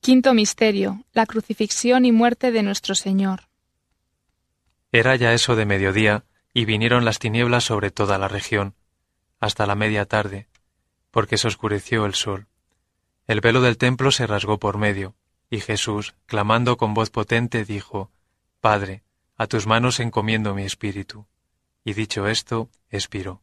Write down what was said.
Quinto Misterio. La crucifixión y muerte de nuestro Señor. Era ya eso de mediodía, y vinieron las tinieblas sobre toda la región, hasta la media tarde, porque se oscureció el sol. El velo del templo se rasgó por medio, y Jesús, clamando con voz potente, dijo, Padre, a tus manos encomiendo mi espíritu. Y dicho esto, expiró.